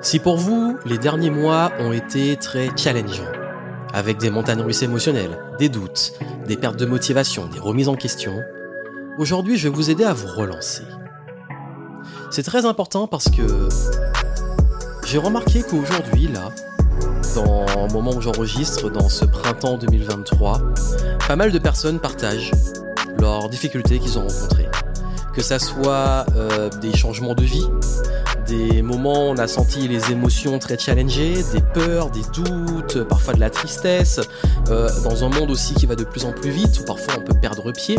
Si pour vous, les derniers mois ont été très challengeants, avec des montagnes russes émotionnelles, des doutes, des pertes de motivation, des remises en question, aujourd'hui je vais vous aider à vous relancer. C'est très important parce que j'ai remarqué qu'aujourd'hui, là, dans le moment où j'enregistre, dans ce printemps 2023, pas mal de personnes partagent leurs difficultés qu'ils ont rencontrées. Que ça soit euh, des changements de vie, des moments où on a senti les émotions très challengées, des peurs, des doutes, parfois de la tristesse, euh, dans un monde aussi qui va de plus en plus vite, où parfois on peut perdre pied,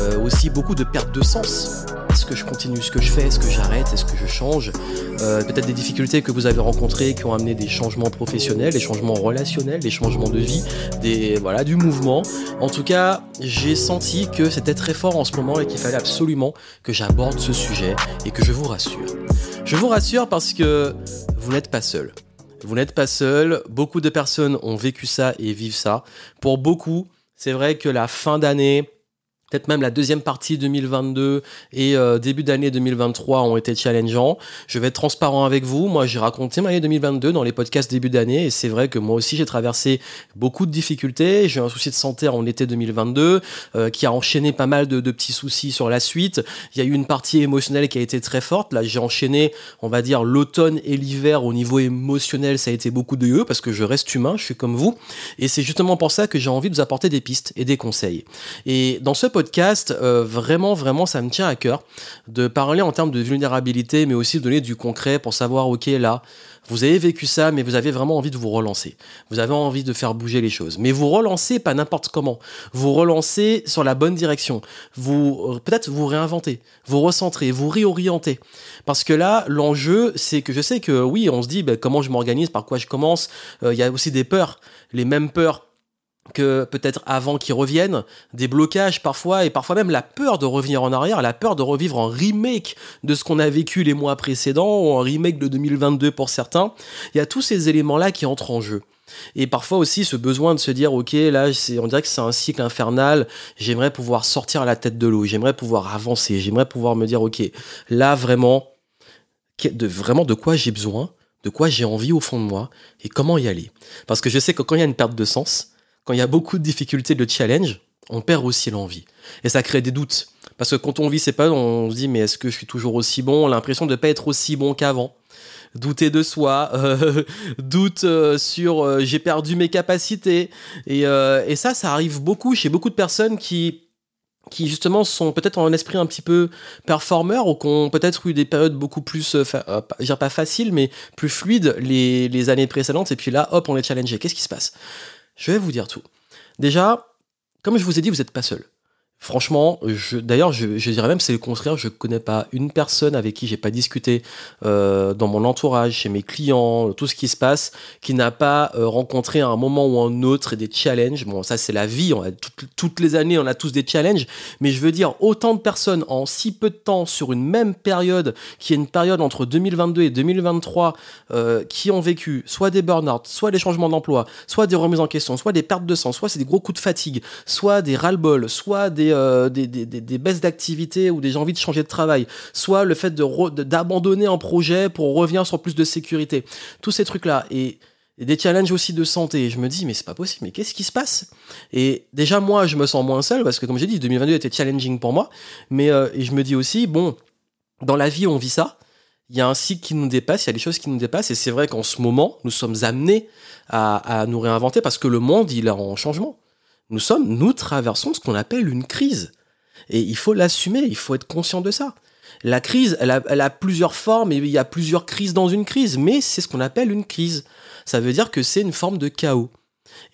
euh, aussi beaucoup de perte de sens. Est-ce que je continue ce que je fais Est-ce que j'arrête Est-ce que je change euh, Peut-être des difficultés que vous avez rencontrées qui ont amené des changements professionnels, des changements relationnels, des changements de vie, des voilà du mouvement. En tout cas, j'ai senti que c'était très fort en ce moment et qu'il fallait absolument que j'aborde ce sujet et que je vous rassure. Je vous rassure parce que vous n'êtes pas seul. Vous n'êtes pas seul. Beaucoup de personnes ont vécu ça et vivent ça. Pour beaucoup, c'est vrai que la fin d'année, peut-être même la deuxième partie 2022 et euh, début d'année 2023 ont été challengeants. Je vais être transparent avec vous. Moi, j'ai raconté ma année 2022 dans les podcasts début d'année et c'est vrai que moi aussi j'ai traversé beaucoup de difficultés. J'ai eu un souci de santé en été 2022 euh, qui a enchaîné pas mal de, de, petits soucis sur la suite. Il y a eu une partie émotionnelle qui a été très forte. Là, j'ai enchaîné, on va dire, l'automne et l'hiver au niveau émotionnel. Ça a été beaucoup de eux parce que je reste humain, je suis comme vous. Et c'est justement pour ça que j'ai envie de vous apporter des pistes et des conseils. Et dans ce podcast, euh, vraiment, vraiment, ça me tient à cœur de parler en termes de vulnérabilité, mais aussi de donner du concret pour savoir, ok, là, vous avez vécu ça, mais vous avez vraiment envie de vous relancer. Vous avez envie de faire bouger les choses. Mais vous relancez pas n'importe comment. Vous relancez sur la bonne direction. Vous, peut-être vous réinventez, vous recentrez, vous réorientez. Parce que là, l'enjeu, c'est que je sais que oui, on se dit, ben, comment je m'organise, par quoi je commence. Euh, Il y a aussi des peurs. Les mêmes peurs que peut-être avant qu'ils reviennent, des blocages parfois, et parfois même la peur de revenir en arrière, la peur de revivre en remake de ce qu'on a vécu les mois précédents, ou en remake de 2022 pour certains. Il y a tous ces éléments-là qui entrent en jeu. Et parfois aussi ce besoin de se dire, ok, là, on dirait que c'est un cycle infernal, j'aimerais pouvoir sortir la tête de l'eau, j'aimerais pouvoir avancer, j'aimerais pouvoir me dire, ok, là vraiment, de, vraiment de quoi j'ai besoin, de quoi j'ai envie au fond de moi, et comment y aller? Parce que je sais que quand il y a une perte de sens, quand il y a beaucoup de difficultés, de challenge, on perd aussi l'envie. Et ça crée des doutes. Parce que quand on vit ces périodes, on se dit, mais est-ce que je suis toujours aussi bon? L'impression de ne pas être aussi bon qu'avant. Douter de soi, euh, doute euh, sur euh, j'ai perdu mes capacités. Et, et, ça, ça arrive beaucoup chez beaucoup de personnes qui, qui justement sont peut-être en esprit un petit peu performeur ou qui ont peut-être eu des périodes beaucoup plus, euh, je dirais pas faciles, mais plus fluides les, les années précédentes. Et puis là, hop, on est challengé. Qu'est-ce qui se passe? Je vais vous dire tout. Déjà, comme je vous ai dit, vous n'êtes pas seul. Franchement, d'ailleurs, je, dirais même c'est le contraire. Je connais pas une personne avec qui j'ai pas discuté euh, dans mon entourage, chez mes clients, tout ce qui se passe, qui n'a pas euh, rencontré à un moment ou un autre des challenges. Bon, ça c'est la vie. On a toutes, toutes les années, on a tous des challenges. Mais je veux dire, autant de personnes en si peu de temps sur une même période, qui est une période entre 2022 et 2023, euh, qui ont vécu soit des burn-out, soit des changements d'emploi, soit des remises en question, soit des pertes de sang, soit c'est des gros coups de fatigue, soit des ras-le-bol, soit des euh, des, baisses d'activité ou des envies de changer de travail, soit le fait d'abandonner un projet pour revenir sur plus de sécurité. Tous ces trucs-là. Et, et des challenges aussi de santé. Et je me dis, mais c'est pas possible, mais qu'est-ce qui se passe? Et déjà, moi, je me sens moins seul parce que, comme j'ai dit, 2022 était challenging pour moi. Mais euh, et je me dis aussi, bon, dans la vie, on vit ça. Il y a un cycle qui nous dépasse, il y a des choses qui nous dépassent. Et c'est vrai qu'en ce moment, nous sommes amenés à, à nous réinventer parce que le monde, il est en changement. Nous sommes, nous traversons ce qu'on appelle une crise. Et il faut l'assumer, il faut être conscient de ça. La crise, elle a, plusieurs formes et il y a plusieurs crises dans une crise, mais c'est ce qu'on appelle une crise. Ça veut dire que c'est une forme de chaos.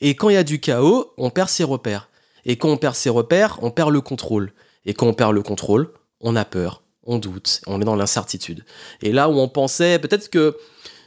Et quand il y a du chaos, on perd ses repères. Et quand on perd ses repères, on perd le contrôle. Et quand on perd le contrôle, on a peur, on doute, on est dans l'incertitude. Et là où on pensait, peut-être que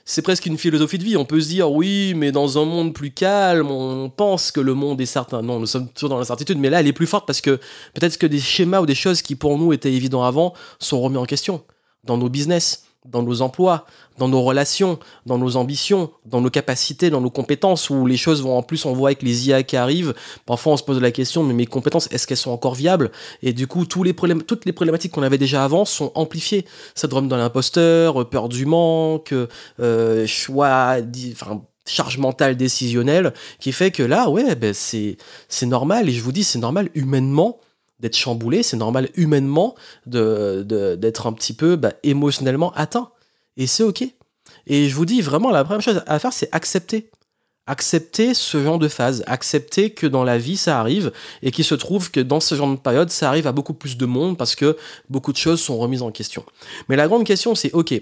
c'est presque une philosophie de vie. On peut se dire, oui, mais dans un monde plus calme, on pense que le monde est certain. Non, nous sommes toujours dans l'incertitude, mais là, elle est plus forte parce que peut-être que des schémas ou des choses qui pour nous étaient évidents avant sont remis en question dans nos business, dans nos emplois, dans nos relations, dans nos ambitions, dans nos capacités, dans nos compétences, où les choses vont en plus, on voit avec les IA qui arrivent, parfois on se pose la question, mais mes compétences, est-ce qu'elles sont encore viables? Et du coup, tous les problèmes, toutes les problématiques qu'on avait déjà avant sont amplifiées. Syndrome de l'imposteur, peur du manque, euh, choix, enfin, charge mentale décisionnelle, qui fait que là, ouais, ben c'est normal, et je vous dis, c'est normal humainement d'être chamboulé, c'est normal humainement d'être un petit peu bah, émotionnellement atteint. Et c'est OK. Et je vous dis vraiment, la première chose à faire, c'est accepter. Accepter ce genre de phase, accepter que dans la vie ça arrive et qu'il se trouve que dans ce genre de période ça arrive à beaucoup plus de monde parce que beaucoup de choses sont remises en question. Mais la grande question c'est ok,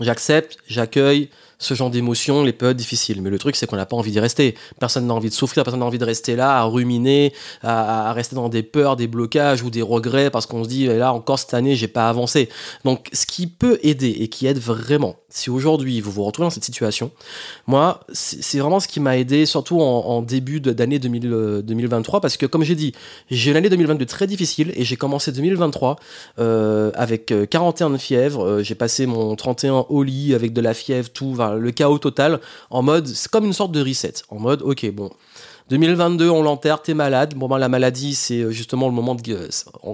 j'accepte, j'accueille, ce genre d'émotions, les périodes difficiles. Mais le truc, c'est qu'on n'a pas envie d'y rester. Personne n'a envie de souffrir, personne n'a envie de rester là, à ruminer, à, rester dans des peurs, des blocages ou des regrets parce qu'on se dit, là, encore cette année, j'ai pas avancé. Donc, ce qui peut aider et qui aide vraiment, si aujourd'hui vous vous retrouvez dans cette situation, moi, c'est vraiment ce qui m'a aidé, surtout en, début d'année 2023, parce que comme j'ai dit, j'ai une année 2022 très difficile et j'ai commencé 2023 euh, avec 41 euh, de fièvre. Euh, j'ai passé mon 31 au lit avec de la fièvre, tout le chaos total, en mode, c'est comme une sorte de reset, en mode, ok, bon, 2022, on l'enterre, t'es malade. Bon, ben, la maladie, c'est euh, justement le moment de.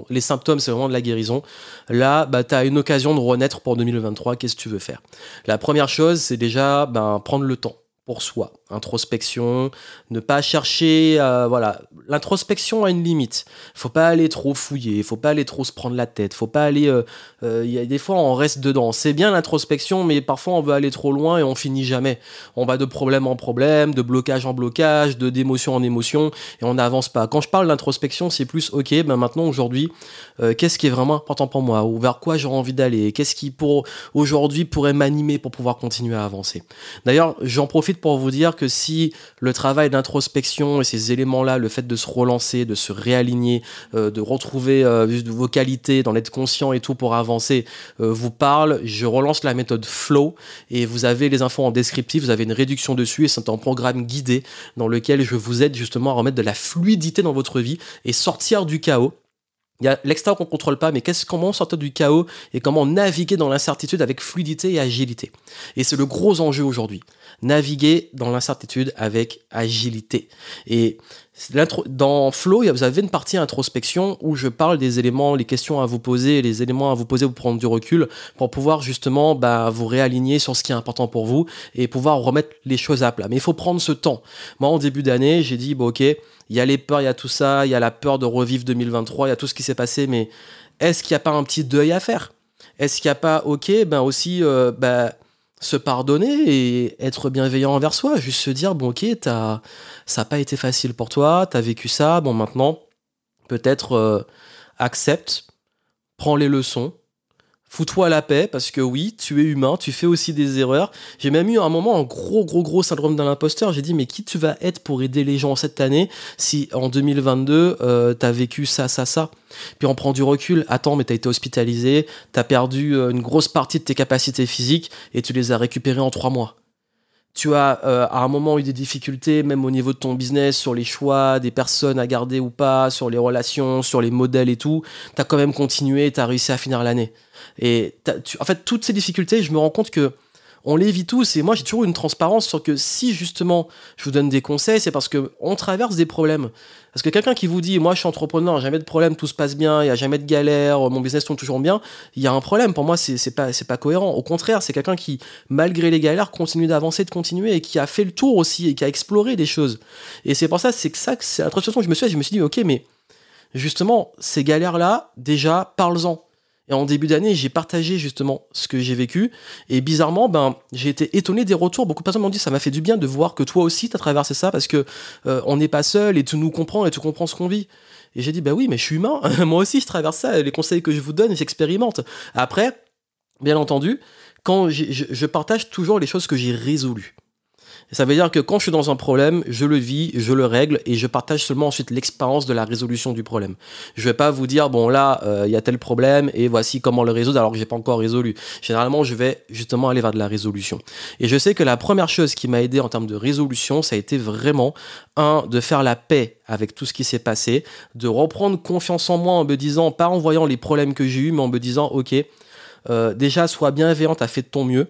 Les symptômes, c'est vraiment de la guérison. Là, bah, t'as une occasion de renaître pour 2023. Qu'est-ce que tu veux faire? La première chose, c'est déjà ben, prendre le temps pour soi. Introspection, ne pas chercher, euh, voilà, l'introspection a une limite. Faut pas aller trop fouiller, faut pas aller trop se prendre la tête, faut pas aller. Il euh, euh, y a des fois on reste dedans. C'est bien l'introspection, mais parfois on veut aller trop loin et on finit jamais. On va de problème en problème, de blocage en blocage, de d'émotion en émotion et on n'avance pas. Quand je parle d'introspection, c'est plus ok. Ben maintenant aujourd'hui, qu'est-ce qui est vraiment important pour moi? Ou vers quoi j'aurais envie d'aller? Qu'est-ce qui pour aujourd'hui pourrait m'animer pour pouvoir continuer à avancer? D'ailleurs, j'en profite pour vous dire que si le travail d'introspection et ces éléments-là, le fait de se relancer, de se réaligner, euh, de retrouver euh, vos qualités, d'en être conscient et tout pour avancer, euh, vous parle, je relance la méthode Flow et vous avez les infos en descriptif, vous avez une réduction dessus et c'est un programme guidé dans lequel je vous aide justement à remettre de la fluidité dans votre vie et sortir du chaos il y a l'extérieur qu'on contrôle pas, mais qu'est-ce comment sortir du chaos et comment naviguer dans l'incertitude avec fluidité et agilité. Et c'est le gros enjeu aujourd'hui. Naviguer dans l'incertitude avec agilité. Et dans Flow, vous avez une partie introspection où je parle des éléments, les questions à vous poser, les éléments à vous poser, vous prendre du recul pour pouvoir justement bah, vous réaligner sur ce qui est important pour vous et pouvoir remettre les choses à plat. Mais il faut prendre ce temps. Moi, en début d'année, j'ai dit, bon, ok, il y a les peurs, il y a tout ça, il y a la peur de revivre 2023, il y a tout ce qui s'est passé, mais est-ce qu'il n'y a pas un petit deuil à faire? Est-ce qu'il n'y a pas, ok, ben aussi, euh, ben, se pardonner et être bienveillant envers soi, juste se dire, bon, ok, ça n'a pas été facile pour toi, tu as vécu ça, bon, maintenant, peut-être euh, accepte, prends les leçons, fous-toi la paix parce que oui, tu es humain, tu fais aussi des erreurs. J'ai même eu un moment un gros gros gros syndrome de l'imposteur. J'ai dit mais qui tu vas être pour aider les gens cette année si en 2022 euh, t'as vécu ça ça ça? Puis on prend du recul. Attends mais t'as été hospitalisé, t'as perdu euh, une grosse partie de tes capacités physiques et tu les as récupérées en trois mois tu as euh, à un moment eu des difficultés, même au niveau de ton business, sur les choix des personnes à garder ou pas, sur les relations, sur les modèles et tout, tu as quand même continué, tu as réussi à finir l'année. Et en fait, toutes ces difficultés, je me rends compte que on les vit tous. Et moi, j'ai toujours une transparence sur que si justement je vous donne des conseils, c'est parce que on traverse des problèmes. Parce que quelqu'un qui vous dit, moi, je suis entrepreneur, jamais de problème, tout se passe bien, il y a jamais de galère, mon business tourne toujours bien, il y a un problème. Pour moi, c'est pas pas cohérent. Au contraire, c'est quelqu'un qui, malgré les galères, continue d'avancer, de continuer et qui a fait le tour aussi et qui a exploré des choses. Et c'est pour ça, c'est que ça, c'est la que je me suis, je me suis dit, ok, mais justement, ces galères-là, déjà, parle-en. Et en début d'année, j'ai partagé justement ce que j'ai vécu. Et bizarrement, ben, j'ai été étonné des retours. Beaucoup de personnes m'ont dit ça m'a fait du bien de voir que toi aussi, tu as traversé ça parce que euh, on n'est pas seul et tu nous comprends et tu comprends ce qu'on vit. Et j'ai dit bah oui, mais je suis humain. Moi aussi, je traverse ça. Les conseils que je vous donne, j'expérimente. Après, bien entendu, quand je partage toujours les choses que j'ai résolues. Ça veut dire que quand je suis dans un problème, je le vis, je le règle et je partage seulement ensuite l'expérience de la résolution du problème. Je vais pas vous dire bon là euh, il y a tel problème et voici comment le résoudre alors que j'ai pas encore résolu. Généralement, je vais justement aller vers de la résolution. Et je sais que la première chose qui m'a aidé en termes de résolution, ça a été vraiment un de faire la paix avec tout ce qui s'est passé, de reprendre confiance en moi en me disant pas en voyant les problèmes que j'ai eu mais en me disant OK, Euh, déjà, sois bienveillant, t'as fait de ton mieux.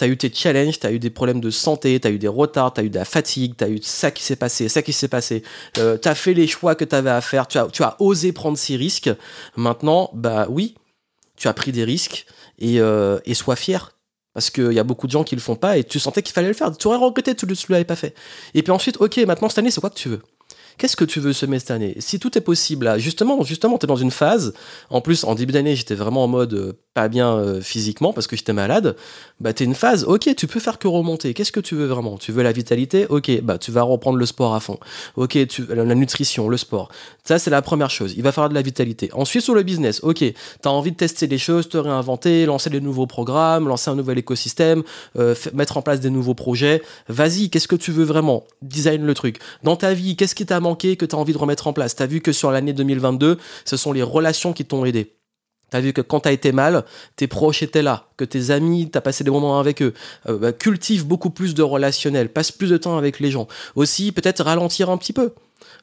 T'as eu tes challenges, t'as eu des problèmes de santé, t'as eu des retards, t'as eu de la fatigue, t'as eu ça qui s'est passé, ça qui s'est passé. Euh, t'as fait les choix que t'avais à faire, tu as, tu as osé prendre ces risques. Maintenant, bah oui, tu as pris des risques et, euh, et sois fier. Parce qu'il y a beaucoup de gens qui le font pas et tu sentais qu'il fallait le faire. Tu aurais regretté tu ne l'avais pas fait. Et puis ensuite, ok, maintenant cette année, c'est quoi que tu veux? Qu'est-ce que tu veux semer cette année? Si tout est possible, là, justement, justement, tu es dans une phase. En plus, en début d'année, j'étais vraiment en mode euh, pas bien euh, physiquement parce que j'étais malade. Bah, tu es une phase, ok, tu peux faire que remonter. Qu'est-ce que tu veux vraiment? Tu veux la vitalité? Ok, bah, tu vas reprendre le sport à fond. Ok, tu, la, nutrition, le sport. Ça, c'est la première chose. Il va falloir de la vitalité. Ensuite, sur le business, ok, tu as envie de tester des choses, te réinventer, lancer des nouveaux programmes, lancer un nouvel écosystème, euh, mettre en place des nouveaux projets. Vas-y, qu'est-ce que tu veux vraiment? Design le truc. Dans ta vie, qu'est-ce qui t'a manqué? Que tu as envie de remettre en place. Tu as vu que sur l'année 2022, ce sont les relations qui t'ont aidé. Tu as vu que quand tu as été mal, tes proches étaient là, que tes amis, tu as passé des moments avec eux. Euh, bah, cultive beaucoup plus de relationnel, passe plus de temps avec les gens. Aussi, peut-être ralentir un petit peu,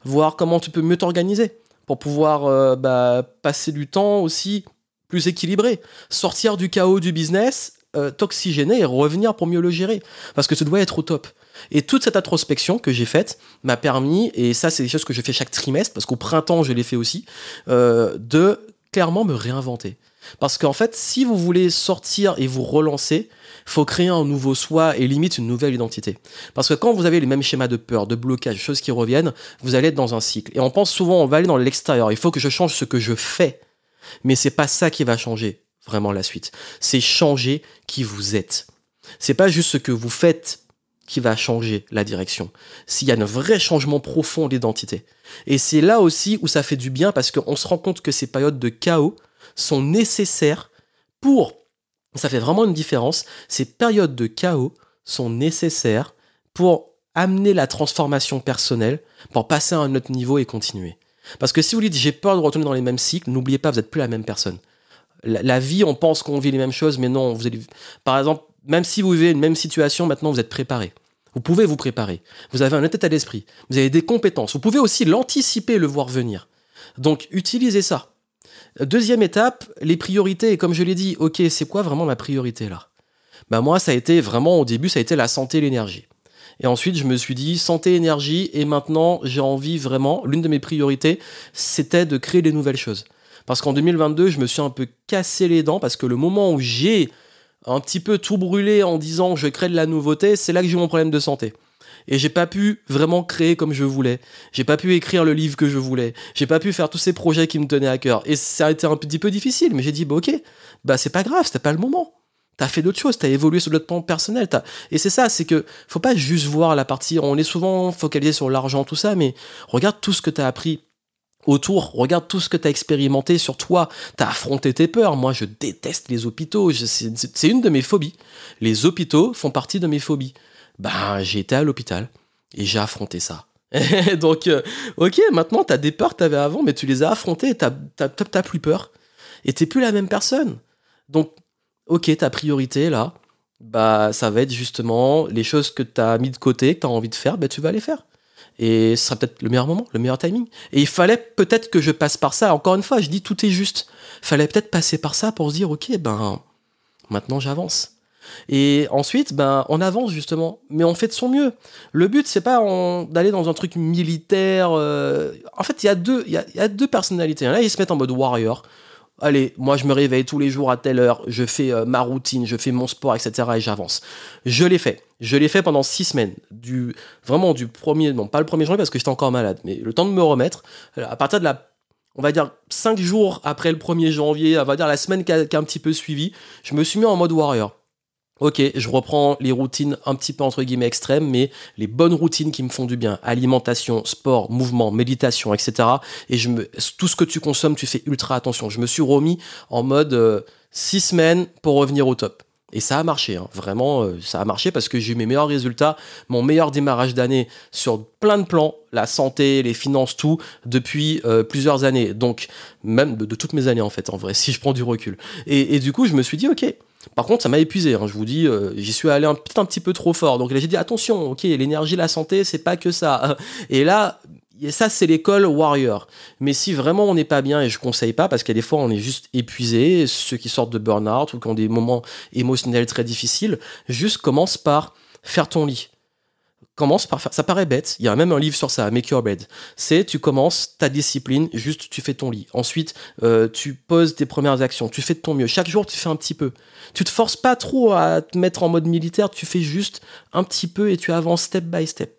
voir comment tu peux mieux t'organiser pour pouvoir euh, bah, passer du temps aussi plus équilibré. Sortir du chaos du business, euh, t'oxygéner et revenir pour mieux le gérer. Parce que tu dois être au top. Et toute cette introspection que j'ai faite m'a permis, et ça c'est des choses que je fais chaque trimestre, parce qu'au printemps je l'ai fait aussi, euh, de clairement me réinventer. Parce qu'en fait, si vous voulez sortir et vous relancer, faut créer un nouveau soi et limite une nouvelle identité. Parce que quand vous avez les mêmes schémas de peur, de blocage, choses qui reviennent, vous allez être dans un cycle. Et on pense souvent, on va aller dans l'extérieur. Il faut que je change ce que je fais. Mais c'est pas ça qui va changer vraiment la suite. C'est changer qui vous êtes. C'est pas juste ce que vous faites qui va changer la direction. S'il y a un vrai changement profond d'identité. Et c'est là aussi où ça fait du bien parce qu'on se rend compte que ces périodes de chaos sont nécessaires pour, ça fait vraiment une différence, ces périodes de chaos sont nécessaires pour amener la transformation personnelle, pour passer à un autre niveau et continuer. Parce que si vous dites j'ai peur de retourner dans les mêmes cycles, n'oubliez pas, vous n'êtes plus la même personne. La, vie, on pense qu'on vit les mêmes choses, mais non, vous allez, par exemple, même si vous vivez une même situation, maintenant vous êtes préparé. Vous pouvez vous préparer. Vous avez un état d'esprit. Vous avez des compétences. Vous pouvez aussi l'anticiper, le voir venir. Donc, utilisez ça. Deuxième étape, les priorités. Et comme je l'ai dit, ok, c'est quoi vraiment ma priorité là? Bah moi, ça a été vraiment au début, ça a été la santé l'énergie. Et ensuite, je me suis dit santé, énergie. Et maintenant, j'ai envie vraiment. L'une de mes priorités, c'était de créer des nouvelles choses. Parce qu'en 2022, je me suis un peu cassé les dents parce que le moment où j'ai un petit peu tout brûlé en disant je crée de la nouveauté, c'est là que j'ai eu mon problème de santé. Et j'ai pas pu vraiment créer comme je voulais. J'ai pas pu écrire le livre que je voulais. J'ai pas pu faire tous ces projets qui me tenaient à cœur. Et ça a été un petit peu difficile, mais j'ai dit, bah, ok, bah c'est pas grave, c'était pas le moment. T'as fait d'autres choses, t'as évolué sur d'autres plans personnels. Et c'est ça, c'est que faut pas juste voir la partie. On est souvent focalisé sur l'argent, tout ça, mais regarde tout ce que t'as appris autour, regarde tout ce que tu as expérimenté sur toi, tu as affronté tes peurs. Moi, je déteste les hôpitaux, c'est une de mes phobies. Les hôpitaux font partie de mes phobies. Ben, j'ai été à l'hôpital et j'ai affronté ça. Donc, euh, ok, maintenant, tu as des peurs que tu avais avant, mais tu les as affrontées, tu n'as plus peur. Et tu plus la même personne. Donc, ok, ta priorité, là, bah, ça va être justement les choses que tu as mis de côté, que tu as envie de faire, bah, tu vas les faire. Et ce sera peut-être le meilleur moment, le meilleur timing. Et il fallait peut-être que je passe par ça. Encore une fois, je dis tout est juste. Il fallait peut-être passer par ça pour se dire, ok, ben, maintenant j'avance. Et ensuite, ben, on avance justement, mais on fait de son mieux. Le but, c'est pas d'aller dans un truc militaire. Euh, en fait, il y a deux, il y a, deux personnalités. Là, ils se mettent en mode warrior allez, moi je me réveille tous les jours à telle heure, je fais euh, ma routine, je fais mon sport, etc. et j'avance. Je l'ai fait. Je l'ai fait pendant six semaines. Vraiment du premier, non pas le premier janvier parce que j'étais encore malade, mais le temps de me remettre. Euh, à partir de la, on va dire cinq jours après le 1er janvier, on va dire la semaine qui a un petit peu suivi, je me suis mis en mode warrior. Ok, je reprends les routines un petit peu entre guillemets extrêmes, mais les bonnes routines qui me font du bien. Alimentation, sport, mouvement, méditation, etc. Et tout ce que tu consommes, tu fais ultra attention. Je me suis remis en mode euh, six semaines pour revenir au top. Et ça a marché, hein. vraiment, euh, ça a marché parce que j'ai eu mes meilleurs résultats, mon meilleur démarrage d'année sur plein de plans, la santé, les finances, tout, depuis euh, plusieurs années. Donc, même de, toutes mes années en fait, en vrai, si je prends du recul. Et du coup, je me suis dit, ok, par contre, ça m'a épuisé. Hein, je vous dis, euh, j'y suis allé un, un petit peu trop fort. Donc là, j'ai dit attention, ok, l'énergie, la santé, c'est pas que ça. Et là, et ça, c'est l'école warrior. Mais si vraiment on n'est pas bien, et je conseille pas, parce qu'il y a des fois on est juste épuisé, ceux qui sortent de burn-out ou qui ont des moments émotionnels très difficiles, juste commence par faire ton lit. Commence par faire, ça paraît bête, il y a même un livre sur ça, Make Your Bed. C'est tu commences ta discipline, juste tu fais ton lit. Ensuite, euh, tu poses tes premières actions, tu fais de ton mieux. Chaque jour, tu fais un petit peu. Tu te forces pas trop à te mettre en mode militaire, tu fais juste un petit peu et tu avances step by step.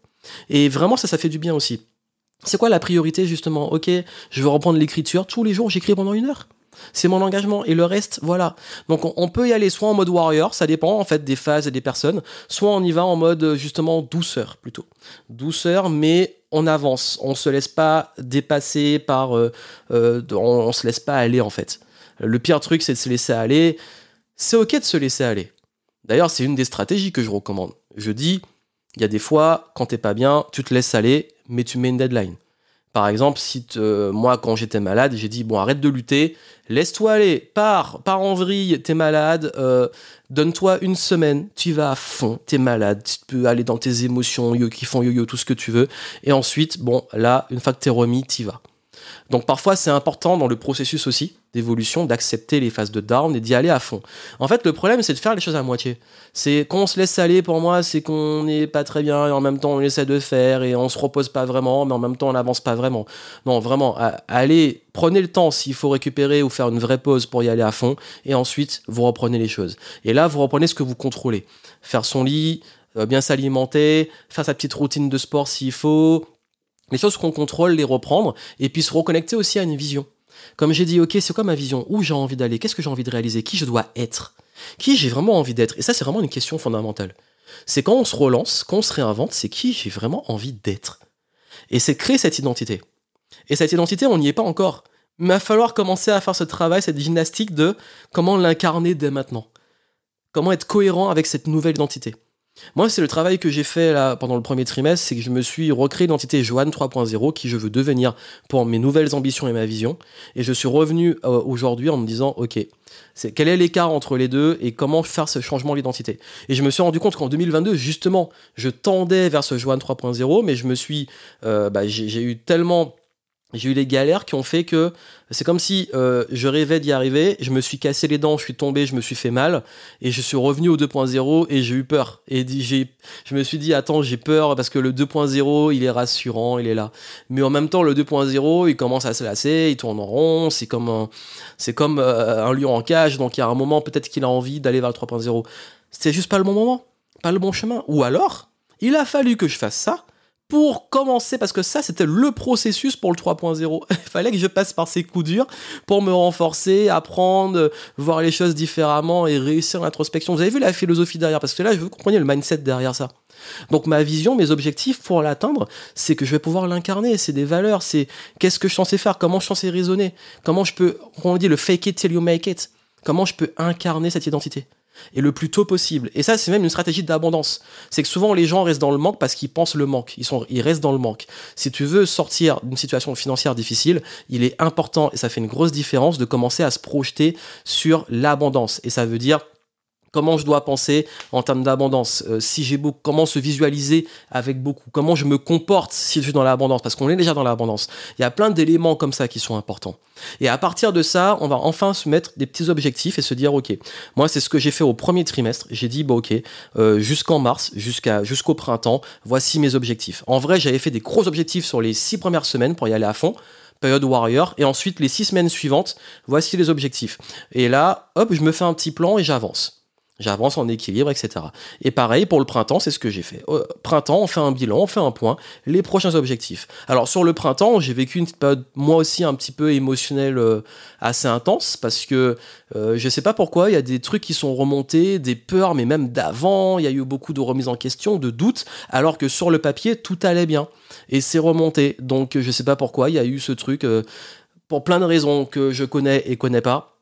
Et vraiment, ça, ça fait du bien aussi. C'est quoi la priorité justement? Ok, je veux reprendre l'écriture. Tous les jours, j'écris pendant une heure. C'est mon engagement. Et le reste, voilà. Donc on, peut y aller soit en mode warrior, ça dépend en fait des phases et des personnes, soit on y va en mode justement douceur plutôt. Douceur, mais on avance. On se laisse pas dépasser par... Euh, euh, on, on se laisse pas aller en fait. Le pire truc, c'est de se laisser aller. C'est ok de se laisser aller. D'ailleurs, c'est une des stratégies que je recommande. Je dis, il y a des fois, quand t'es pas bien, tu te laisses aller mais tu mets une deadline. Par exemple, si moi, quand j'étais malade, j'ai dit, bon, arrête de lutter, laisse-toi aller, pars, pars en vrille, t'es malade, euh, donne-toi une semaine, tu vas à fond, t'es malade, tu peux aller dans tes émotions, qui font yo-yo, tout ce que tu veux. Et ensuite, bon, là, une fois que t'es remis, t'y vas. Donc parfois, c'est important dans le processus aussi d'évolution d'accepter les phases de down et d'y aller à fond. En fait, le problème, c'est de faire les choses à moitié. C'est qu'on se laisse aller, pour moi, c'est qu'on n'est pas très bien et en même temps, on essaie de faire et on se repose pas vraiment, mais en même temps, on n'avance pas vraiment. Non, vraiment, allez, prenez le temps s'il faut récupérer ou faire une vraie pause pour y aller à fond et ensuite, vous reprenez les choses. Et là, vous reprenez ce que vous contrôlez. Faire son lit, euh, bien s'alimenter, faire sa petite routine de sport s'il faut, les choses qu'on contrôle, les reprendre, et puis se reconnecter aussi à une vision. Comme j'ai dit, ok, c'est quoi ma vision? Où j'ai envie d'aller? Qu'est-ce que j'ai envie de réaliser? Qui je dois être? Qui j'ai vraiment envie d'être? Et ça, c'est vraiment une question fondamentale. C'est quand on se relance, quand on se réinvente, c'est qui j'ai vraiment envie d'être. Et c'est créer cette identité. Et cette identité, on n'y est pas encore. Il va falloir commencer à faire ce travail, cette gymnastique de comment l'incarner dès maintenant. Comment être cohérent avec cette nouvelle identité. Moi, c'est le travail que j'ai fait là pendant le premier trimestre, c'est que je me suis recréé l'identité Joanne 3.0, qui je veux devenir pour mes nouvelles ambitions et ma vision. Et je suis revenu euh, aujourd'hui en me disant, ok, quel est l'écart entre les deux et comment faire ce changement d'identité? Et je me suis rendu compte qu'en 2022, justement, je tendais vers ce Joanne 3.0, mais je me suis, euh, bah, j'ai eu tellement j'ai eu les galères qui ont fait que c'est comme si euh, je rêvais d'y arriver, je me suis cassé les dents, je suis tombé, je me suis fait mal, et je suis revenu au 2.0 et j'ai eu peur. Et j'ai, je me suis dit, attends, j'ai peur parce que le 2.0, il est rassurant, il est là. Mais en même temps, le 2.0, il commence à se lasser, il tourne en rond, c'est comme un, c'est comme euh, un lion en cage, donc il y a un moment peut-être qu'il a envie d'aller vers le 3.0. C'est juste pas le bon moment, pas le bon chemin. Ou alors, il a fallu que je fasse ça, pour commencer, parce que ça, c'était le processus pour le 3.0. Il fallait que je passe par ces coups durs pour me renforcer, apprendre, voir les choses différemment et réussir l'introspection. Vous avez vu la philosophie derrière, parce que là, je veux que vous compreniez le mindset derrière ça. Donc ma vision, mes objectifs pour l'atteindre, c'est que je vais pouvoir l'incarner, c'est des valeurs, c'est qu'est-ce que je suis censé faire, comment je suis censé raisonner, comment je peux, on dit le fake it till you make it, comment je peux incarner cette identité? Et le plus tôt possible. Et ça, c'est même une stratégie d'abondance. C'est que souvent les gens restent dans le manque parce qu'ils pensent le manque. Ils, sont, ils restent dans le manque. Si tu veux sortir d'une situation financière difficile, il est important, et ça fait une grosse différence, de commencer à se projeter sur l'abondance. Et ça veut dire comment je dois penser en termes d'abondance, euh, si j'ai beaucoup, comment se visualiser avec beaucoup, comment je me comporte si je suis dans l'abondance, parce qu'on est déjà dans l'abondance. Il y a plein d'éléments comme ça qui sont importants. Et à partir de ça, on va enfin se mettre des petits objectifs et se dire, ok, moi c'est ce que j'ai fait au premier trimestre. J'ai dit, ok, euh, jusqu'en mars, jusqu'à jusqu'au printemps, voici mes objectifs. En vrai, j'avais fait des gros objectifs sur les six premières semaines pour y aller à fond période warrior, et ensuite les six semaines suivantes, voici les objectifs. Et là, hop, je me fais un petit plan et j'avance. J'avance en équilibre, etc. Et pareil pour le printemps, c'est ce que j'ai fait. printemps, on fait un bilan, on fait un point, les prochains objectifs. Alors sur le printemps, j'ai vécu une période moi aussi un petit peu émotionnelle euh, assez intense parce que euh, je sais pas pourquoi, il y a des trucs qui sont remontés, des peurs, mais même d'avant, il y a eu beaucoup de remises en question, de doutes, alors que sur le papier tout allait bien et c'est remonté. Donc je sais pas pourquoi, il y a eu ce truc euh, pour plein de raisons que je connais et connais pas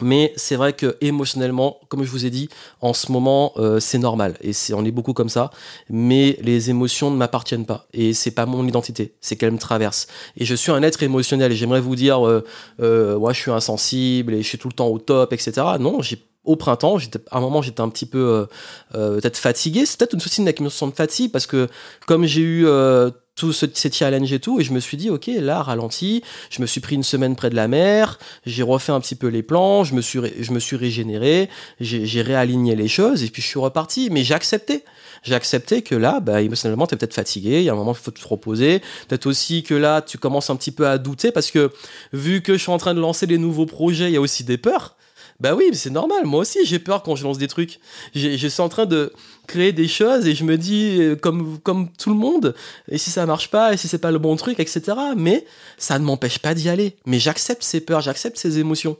mais c'est vrai que émotionnellement, comme je vous ai dit, en ce moment, euh, c'est normal et c'est, on est beaucoup comme ça. Mais les émotions ne m'appartiennent pas et c'est pas mon identité, c'est qu'elles me traversent. Et je suis un être émotionnel et j'aimerais vous dire, euh, euh, ouais, je suis insensible et je suis tout le temps au top, etc. Non, j'ai au printemps, à un moment, j'étais un petit peu euh, euh, peut-être fatigué. C'est peut-être une accumulation de fatigue parce que comme j'ai eu euh, tout ce, ces challenges et tout, et je me suis dit, ok, là, ralenti, je me suis pris une semaine près de la mer, j'ai refait un petit peu les plans, je me suis, je me suis régénéré, j'ai, réaligné les choses, et puis je suis reparti. Mais j'ai accepté. J'ai accepté que là, bah, émotionnellement, t'es peut-être fatigué, il y a un moment, il faut te reposer. Peut-être aussi que là, tu commences un petit peu à douter, parce que vu que je suis en train de lancer les nouveaux projets, il y a aussi des peurs. Bah oui, c'est normal. Moi aussi, j'ai peur quand je lance des trucs. Je suis en train de créer des choses et je me dis, euh, comme, comme tout le monde, et si ça marche pas, et si c'est pas le bon truc, etc. Mais ça ne m'empêche pas d'y aller. Mais j'accepte ces peurs, j'accepte ces émotions.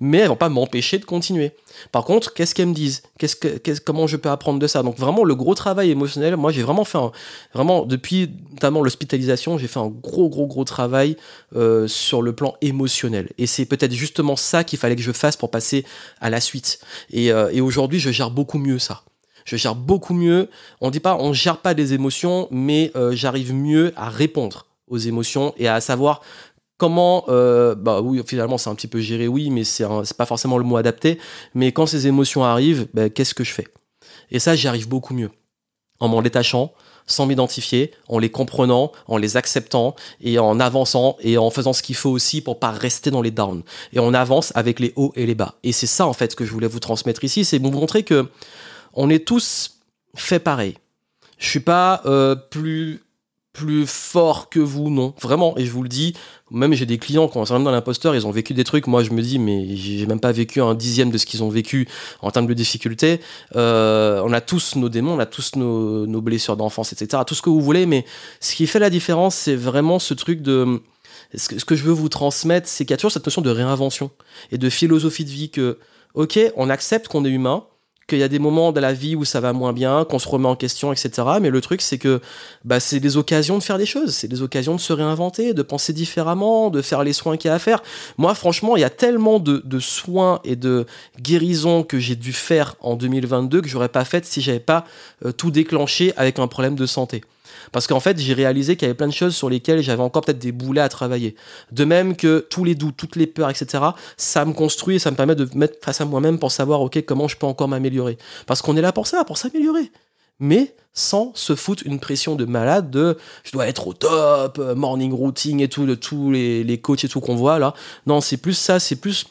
Mais elles vont pas m'empêcher de continuer. Par contre, qu'est-ce qu'elles me disent? Qu'est-ce que, Comment je peux apprendre de ça? Donc vraiment, le gros travail émotionnel, moi j'ai vraiment fait, un, vraiment depuis notamment l'hospitalisation, j'ai fait un gros, gros, gros travail euh, sur le plan émotionnel. Et c'est peut-être justement ça qu'il fallait que je fasse pour passer à la suite. Et, euh, et aujourd'hui, je gère beaucoup mieux ça je gère beaucoup mieux. On dit pas, on gère pas des émotions, mais euh, j'arrive mieux à répondre aux émotions et à savoir comment, euh, bah oui, finalement c'est un petit peu géré, oui, mais c'est pas forcément le mot adapté. Mais quand ces émotions arrivent, bah, qu'est-ce que je fais? Et ça, j'y arrive beaucoup mieux en m'en détachant, sans m'identifier, en les comprenant, en les acceptant et en avançant et en faisant ce qu'il faut aussi pour pas rester dans les downs. Et on avance avec les hauts et les bas. Et c'est ça en fait que je voulais vous transmettre ici, c'est vous montrer que on est tous fait pareil. Je suis pas euh, plus plus fort que vous, non. Vraiment, et je vous le dis, même j'ai des clients quand on même dans l'imposteur, ils ont vécu des trucs, moi je me dis, mais j'ai même pas vécu un dixième de ce qu'ils ont vécu en termes de difficultés. Euh, on a tous nos démons, on a tous nos, nos blessures d'enfance, etc. Tout ce que vous voulez, mais ce qui fait la différence, c'est vraiment ce truc de... Ce que, ce que je veux vous transmettre, c'est qu'il y a toujours cette notion de réinvention et de philosophie de vie que, ok, on accepte qu'on est humain, qu'il y a des moments de la vie où ça va moins bien, qu'on se remet en question, etc. Mais le truc, c'est que bah, c'est des occasions de faire des choses, c'est des occasions de se réinventer, de penser différemment, de faire les soins qu'il y a à faire. Moi, franchement, il y a tellement de, de soins et de guérisons que j'ai dû faire en 2022 que j'aurais pas fait si j'avais pas euh, tout déclenché avec un problème de santé. Parce qu'en fait, j'ai réalisé qu'il y avait plein de choses sur lesquelles j'avais encore peut-être des boulets à travailler. De même que tous les doutes, toutes les peurs, etc., ça me construit et ça me permet de me mettre face à moi-même pour savoir, ok, comment je peux encore m'améliorer. Parce qu'on est là pour ça, pour s'améliorer. Mais sans se foutre une pression de malade de je dois être au top, euh, morning routine et tout, de tous les, les coachs et tout qu'on voit là. Non, c'est plus ça, c'est plus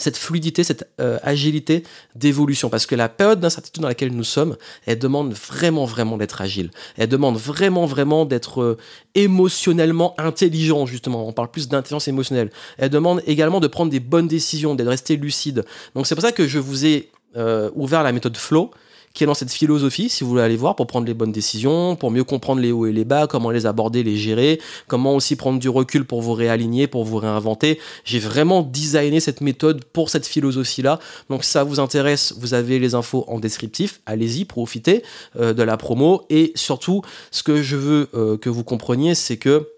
cette fluidité, cette euh, agilité d'évolution. Parce que la période d'incertitude dans laquelle nous sommes, elle demande vraiment, vraiment d'être agile. Elle demande vraiment, vraiment d'être euh, émotionnellement intelligent, justement. On parle plus d'intelligence émotionnelle. Elle demande également de prendre des bonnes décisions, d'être resté lucide. Donc c'est pour ça que je vous ai euh, ouvert la méthode Flow qui est dans cette philosophie, si vous voulez aller voir, pour prendre les bonnes décisions, pour mieux comprendre les hauts et les bas, comment les aborder, les gérer, comment aussi prendre du recul pour vous réaligner, pour vous réinventer. J'ai vraiment designé cette méthode pour cette philosophie-là. Donc ça vous intéresse, vous avez les infos en descriptif. Allez-y, profitez euh, de la promo. Et surtout, ce que je veux euh, que vous compreniez, c'est que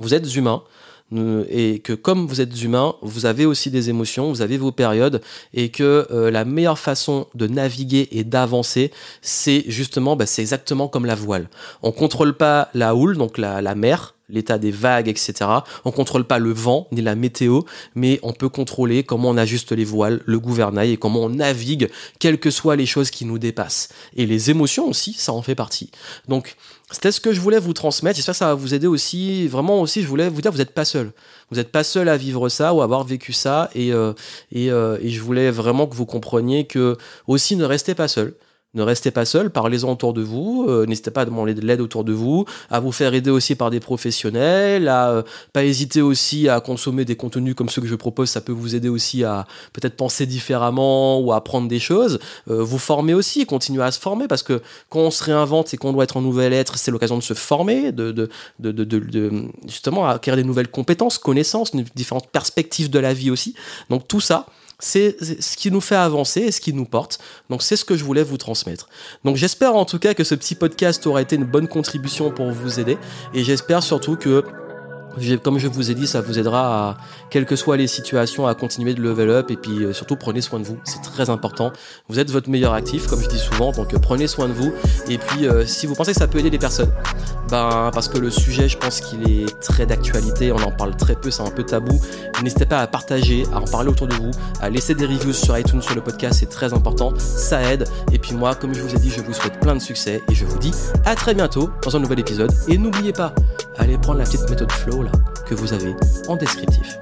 vous êtes humain, et que comme vous êtes humain, vous avez aussi des émotions, vous avez vos périodes, et que euh, la meilleure façon de naviguer et d'avancer, c'est justement, bah, c'est exactement comme la voile. On contrôle pas la houle, donc la, la mer, l'état des vagues, etc. On contrôle pas le vent ni la météo, mais on peut contrôler comment on ajuste les voiles, le gouvernail et comment on navigue, quelles que soient les choses qui nous dépassent. Et les émotions aussi, ça en fait partie. Donc, c'était ce que je voulais vous transmettre. J'espère que ça va vous aider aussi. Vraiment aussi, je voulais vous dire, vous n'êtes pas seul. Vous n'êtes pas seul à vivre ça ou à avoir vécu ça. Et, euh, et, euh, et je voulais vraiment que vous compreniez que aussi ne restez pas seul. Ne restez pas seul, parlez-en autour de vous, euh, n'hésitez pas à demander de l'aide autour de vous, à vous faire aider aussi par des professionnels, à euh, pas hésiter aussi à consommer des contenus comme ceux que je propose, ça peut vous aider aussi à peut-être penser différemment ou à apprendre des choses, euh, vous former aussi, continuer à se former parce que quand on se réinvente et qu'on doit être en nouvel être, c'est l'occasion de se former, de, de, de, justement acquérir des nouvelles compétences, connaissances, différentes perspectives de la vie aussi. Donc tout ça, c'est ce qui nous fait avancer et ce qui nous porte. Donc c'est ce que je voulais vous transmettre. Donc j'espère en tout cas que ce petit podcast aura été une bonne contribution pour vous aider et j'espère surtout que comme je vous ai dit, ça vous aidera à, quelles que soient les situations, à continuer de level up et puis euh, surtout prenez soin de vous. C'est très important. Vous êtes votre meilleur actif, comme je dis souvent, donc euh, prenez soin de vous. Et puis, euh, si vous pensez que ça peut aider des personnes, ben, parce que le sujet, je pense qu'il est très d'actualité, on en parle très peu, c'est un peu tabou. N'hésitez pas à partager, à en parler autour de vous, à laisser des reviews sur iTunes, sur le podcast, c'est très important. Ça aide. Et puis moi, comme je vous ai dit, je vous souhaite plein de succès et je vous dis à très bientôt dans un nouvel épisode. Et n'oubliez pas, allez prendre la petite méthode flow que vous avez en descriptif.